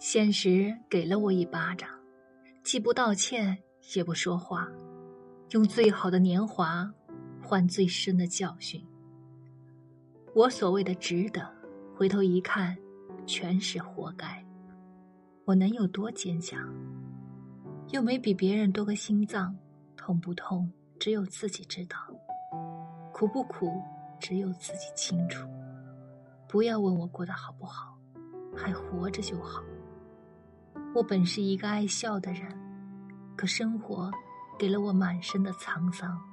现实给了我一巴掌，既不道歉，也不说话，用最好的年华换最深的教训。我所谓的值得，回头一看，全是活该。我能有多坚强？又没比别人多个心脏，痛不痛，只有自己知道；苦不苦，只有自己清楚。不要问我过得好不好，还活着就好。我本是一个爱笑的人，可生活给了我满身的沧桑。